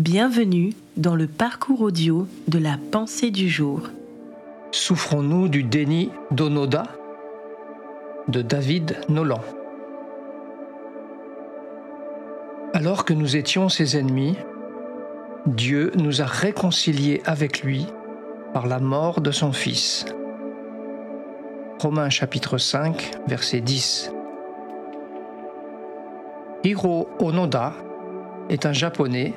Bienvenue dans le parcours audio de la pensée du jour. Souffrons-nous du déni d'Onoda de David Nolan? Alors que nous étions ses ennemis, Dieu nous a réconciliés avec lui par la mort de son Fils. Romains chapitre 5, verset 10. Hiro Onoda est un Japonais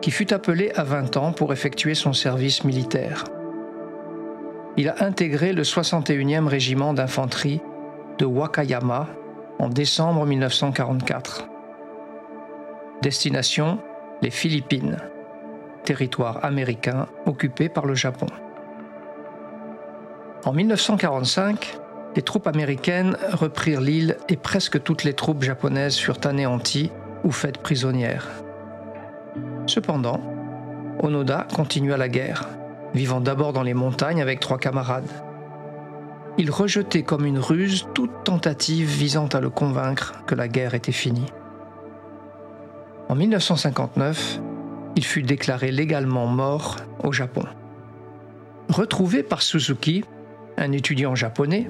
qui fut appelé à 20 ans pour effectuer son service militaire. Il a intégré le 61e régiment d'infanterie de Wakayama en décembre 1944. Destination les Philippines, territoire américain occupé par le Japon. En 1945, les troupes américaines reprirent l'île et presque toutes les troupes japonaises furent anéanties ou faites prisonnières. Cependant, Onoda continua la guerre, vivant d'abord dans les montagnes avec trois camarades. Il rejetait comme une ruse toute tentative visant à le convaincre que la guerre était finie. En 1959, il fut déclaré légalement mort au Japon. Retrouvé par Suzuki, un étudiant japonais,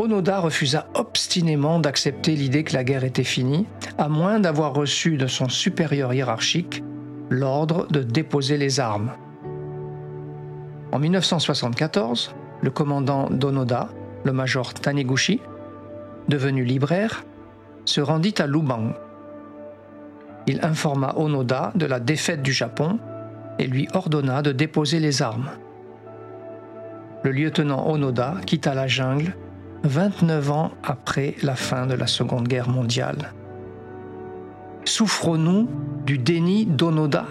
Onoda refusa obstinément d'accepter l'idée que la guerre était finie, à moins d'avoir reçu de son supérieur hiérarchique l'ordre de déposer les armes. En 1974, le commandant d'Onoda, le major Taniguchi, devenu libraire, se rendit à Lubang. Il informa Onoda de la défaite du Japon et lui ordonna de déposer les armes. Le lieutenant Onoda quitta la jungle 29 ans après la fin de la Seconde Guerre mondiale. Souffrons-nous du déni d'Onoda?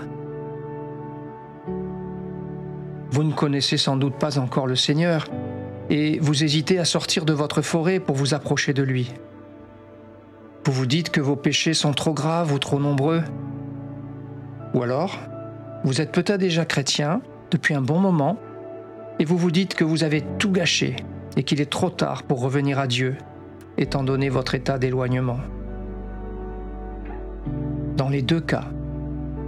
Vous ne connaissez sans doute pas encore le Seigneur et vous hésitez à sortir de votre forêt pour vous approcher de lui. Vous vous dites que vos péchés sont trop graves ou trop nombreux. Ou alors, vous êtes peut-être déjà chrétien depuis un bon moment et vous vous dites que vous avez tout gâché et qu'il est trop tard pour revenir à Dieu, étant donné votre état d'éloignement. Dans les deux cas,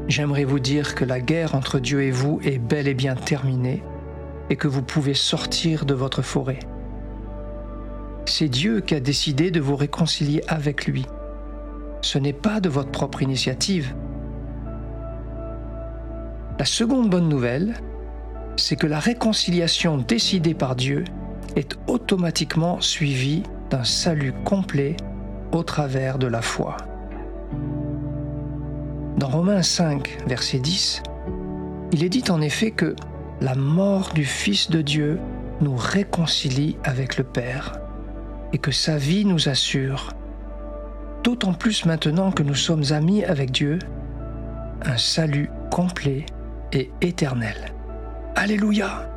j'aimerais vous dire que la guerre entre Dieu et vous est bel et bien terminée et que vous pouvez sortir de votre forêt. C'est Dieu qui a décidé de vous réconcilier avec lui. Ce n'est pas de votre propre initiative. La seconde bonne nouvelle, c'est que la réconciliation décidée par Dieu est automatiquement suivi d'un salut complet au travers de la foi. Dans Romains 5, verset 10, il est dit en effet que la mort du Fils de Dieu nous réconcilie avec le Père et que sa vie nous assure, d'autant plus maintenant que nous sommes amis avec Dieu, un salut complet et éternel. Alléluia